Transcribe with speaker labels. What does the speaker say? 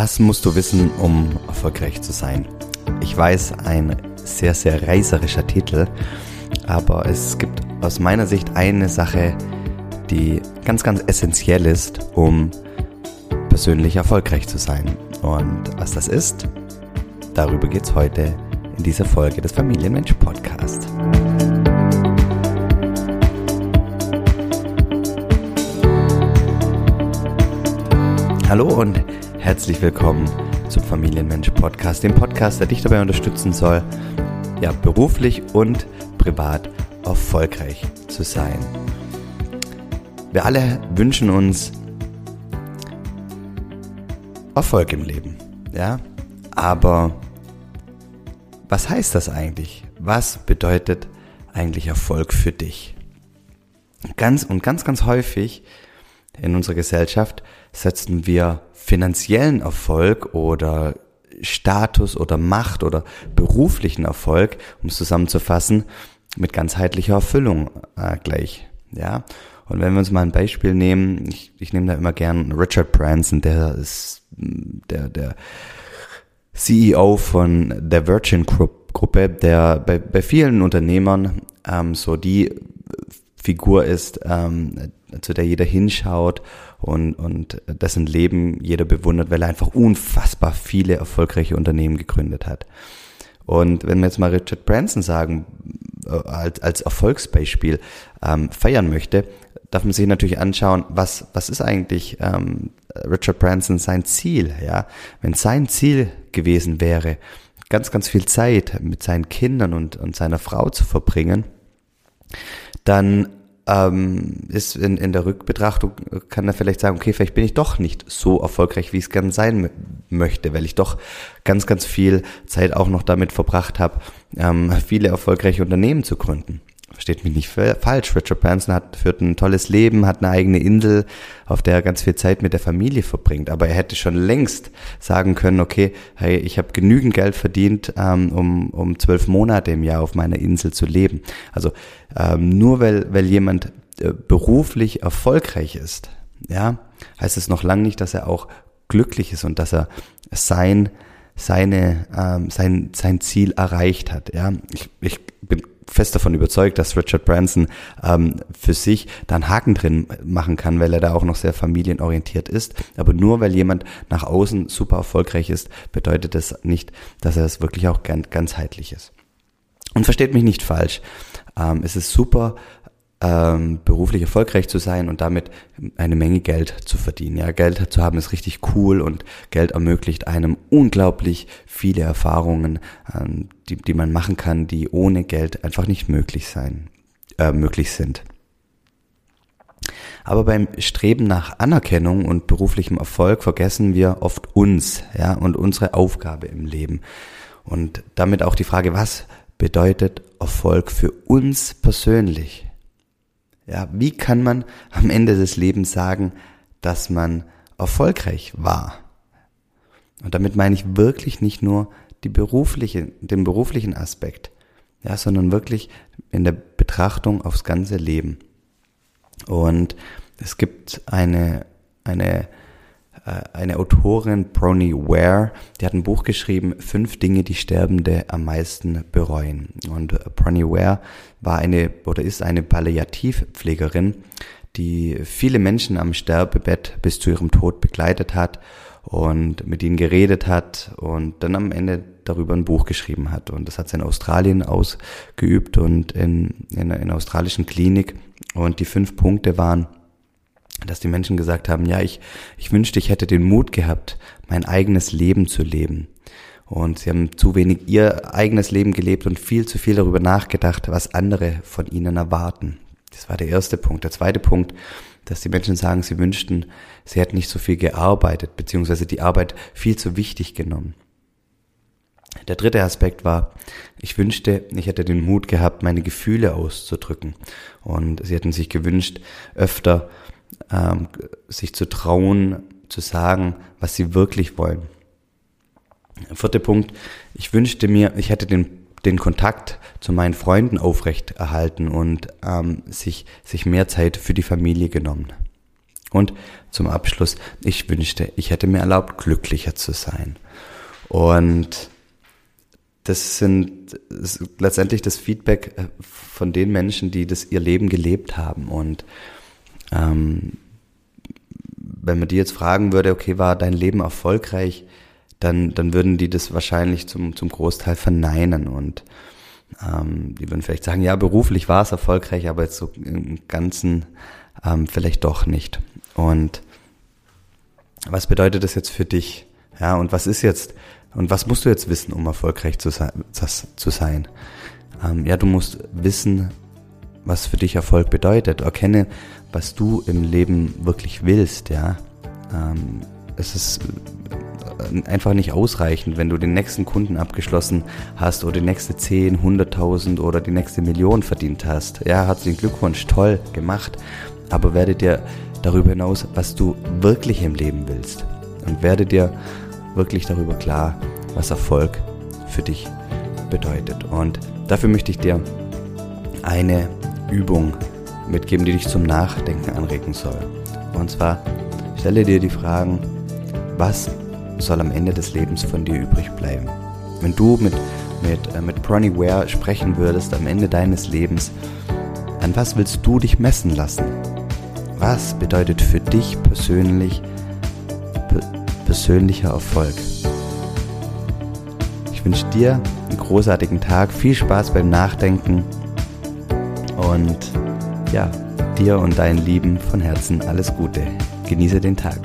Speaker 1: Das musst du wissen, um erfolgreich zu sein. Ich weiß, ein sehr, sehr reißerischer Titel, aber es gibt aus meiner Sicht eine Sache, die ganz, ganz essentiell ist, um persönlich erfolgreich zu sein. Und was das ist, darüber geht es heute in dieser Folge des Familienmensch Podcast. Hallo und herzlich willkommen zum Familienmensch Podcast, dem Podcast, der dich dabei unterstützen soll, ja, beruflich und privat erfolgreich zu sein. Wir alle wünschen uns Erfolg im Leben, ja? Aber was heißt das eigentlich? Was bedeutet eigentlich Erfolg für dich? Ganz und ganz, ganz häufig in unserer Gesellschaft setzen wir finanziellen Erfolg oder Status oder Macht oder beruflichen Erfolg, um es zusammenzufassen, mit ganzheitlicher Erfüllung äh, gleich. Ja. Und wenn wir uns mal ein Beispiel nehmen, ich, ich nehme da immer gern Richard Branson, der ist der, der CEO von der Virgin Gruppe, der bei, bei vielen Unternehmern ähm, so die Figur ist, ähm, zu der jeder hinschaut und, und dessen Leben jeder bewundert, weil er einfach unfassbar viele erfolgreiche Unternehmen gegründet hat. Und wenn wir jetzt mal Richard Branson sagen, äh, als, als Erfolgsbeispiel ähm, feiern möchte, darf man sich natürlich anschauen, was, was ist eigentlich ähm, Richard Branson sein Ziel, ja? Wenn sein Ziel gewesen wäre, ganz, ganz viel Zeit mit seinen Kindern und, und seiner Frau zu verbringen, dann ähm, ist in, in der Rückbetrachtung, kann er vielleicht sagen, okay, vielleicht bin ich doch nicht so erfolgreich, wie ich es gern sein möchte, weil ich doch ganz, ganz viel Zeit auch noch damit verbracht habe, ähm, viele erfolgreiche Unternehmen zu gründen versteht mich nicht falsch, Richard Branson hat, führt ein tolles Leben, hat eine eigene Insel, auf der er ganz viel Zeit mit der Familie verbringt. Aber er hätte schon längst sagen können, okay, hey, ich habe genügend Geld verdient, ähm, um, um zwölf Monate im Jahr auf meiner Insel zu leben. Also ähm, nur weil, weil jemand äh, beruflich erfolgreich ist, ja, heißt es noch lange nicht, dass er auch glücklich ist und dass er sein seine ähm, sein sein Ziel erreicht hat. Ja, ich, ich bin fest davon überzeugt, dass Richard Branson ähm, für sich da einen Haken drin machen kann, weil er da auch noch sehr familienorientiert ist. Aber nur weil jemand nach außen super erfolgreich ist, bedeutet das nicht, dass er es wirklich auch ganzheitlich ist. Und versteht mich nicht falsch. Ähm, es ist super, ähm, beruflich erfolgreich zu sein und damit eine Menge Geld zu verdienen. Ja, Geld zu haben ist richtig cool und Geld ermöglicht einem unglaublich viele Erfahrungen, ähm, die, die man machen kann, die ohne Geld einfach nicht möglich sein, äh, möglich sind. Aber beim Streben nach Anerkennung und beruflichem Erfolg vergessen wir oft uns, ja, und unsere Aufgabe im Leben. Und damit auch die Frage, was bedeutet Erfolg für uns persönlich? Ja, wie kann man am Ende des Lebens sagen, dass man erfolgreich war? Und damit meine ich wirklich nicht nur die berufliche, den beruflichen Aspekt, ja, sondern wirklich in der Betrachtung aufs ganze Leben. Und es gibt eine, eine eine Autorin, Bronnie Ware, die hat ein Buch geschrieben, Fünf Dinge, die Sterbende am meisten bereuen. Und äh, Bronnie Ware war eine oder ist eine Palliativpflegerin, die viele Menschen am Sterbebett bis zu ihrem Tod begleitet hat und mit ihnen geredet hat und dann am Ende darüber ein Buch geschrieben hat. Und das hat sie in Australien ausgeübt und in, in einer australischen Klinik. Und die fünf Punkte waren, dass die Menschen gesagt haben, ja, ich, ich wünschte, ich hätte den Mut gehabt, mein eigenes Leben zu leben. Und sie haben zu wenig ihr eigenes Leben gelebt und viel zu viel darüber nachgedacht, was andere von ihnen erwarten. Das war der erste Punkt. Der zweite Punkt, dass die Menschen sagen, sie wünschten, sie hätten nicht so viel gearbeitet, beziehungsweise die Arbeit viel zu wichtig genommen. Der dritte Aspekt war, ich wünschte, ich hätte den Mut gehabt, meine Gefühle auszudrücken. Und sie hätten sich gewünscht, öfter ähm, sich zu trauen, zu sagen, was sie wirklich wollen. Vierter Punkt, ich wünschte mir, ich hätte den, den Kontakt zu meinen Freunden aufrecht erhalten und ähm, sich, sich mehr Zeit für die Familie genommen. Und zum Abschluss, ich wünschte, ich hätte mir erlaubt, glücklicher zu sein. Und das sind das letztendlich das Feedback äh, von den Menschen, die das ihr Leben gelebt haben. Und ähm, wenn man die jetzt fragen würde, okay, war dein Leben erfolgreich, dann, dann würden die das wahrscheinlich zum, zum Großteil verneinen und ähm, die würden vielleicht sagen, ja, beruflich war es erfolgreich, aber jetzt so im Ganzen ähm, vielleicht doch nicht. Und was bedeutet das jetzt für dich? Ja, und was ist jetzt, und was musst du jetzt wissen, um erfolgreich zu sein? Zu sein? Ähm, ja, du musst wissen, was für dich Erfolg bedeutet. Erkenne, was du im Leben wirklich willst, ja. Ähm, es ist äh, einfach nicht ausreichend, wenn du den nächsten Kunden abgeschlossen hast oder die nächste 10, 100.000 oder die nächste Million verdient hast. Ja, herzlichen Glückwunsch, toll gemacht. Aber werde dir darüber hinaus, was du wirklich im Leben willst. Und werde dir wirklich darüber klar, was Erfolg für dich bedeutet. Und dafür möchte ich dir eine Übung mitgeben, die dich zum Nachdenken anregen soll. Und zwar stelle dir die Fragen, was soll am Ende des Lebens von dir übrig bleiben? Wenn du mit, mit, äh, mit Bronnie Ware sprechen würdest am Ende deines Lebens, an was willst du dich messen lassen? Was bedeutet für dich persönlich persönlicher Erfolg? Ich wünsche dir einen großartigen Tag, viel Spaß beim Nachdenken und ja, dir und deinen Lieben von Herzen alles Gute. Genieße den Tag.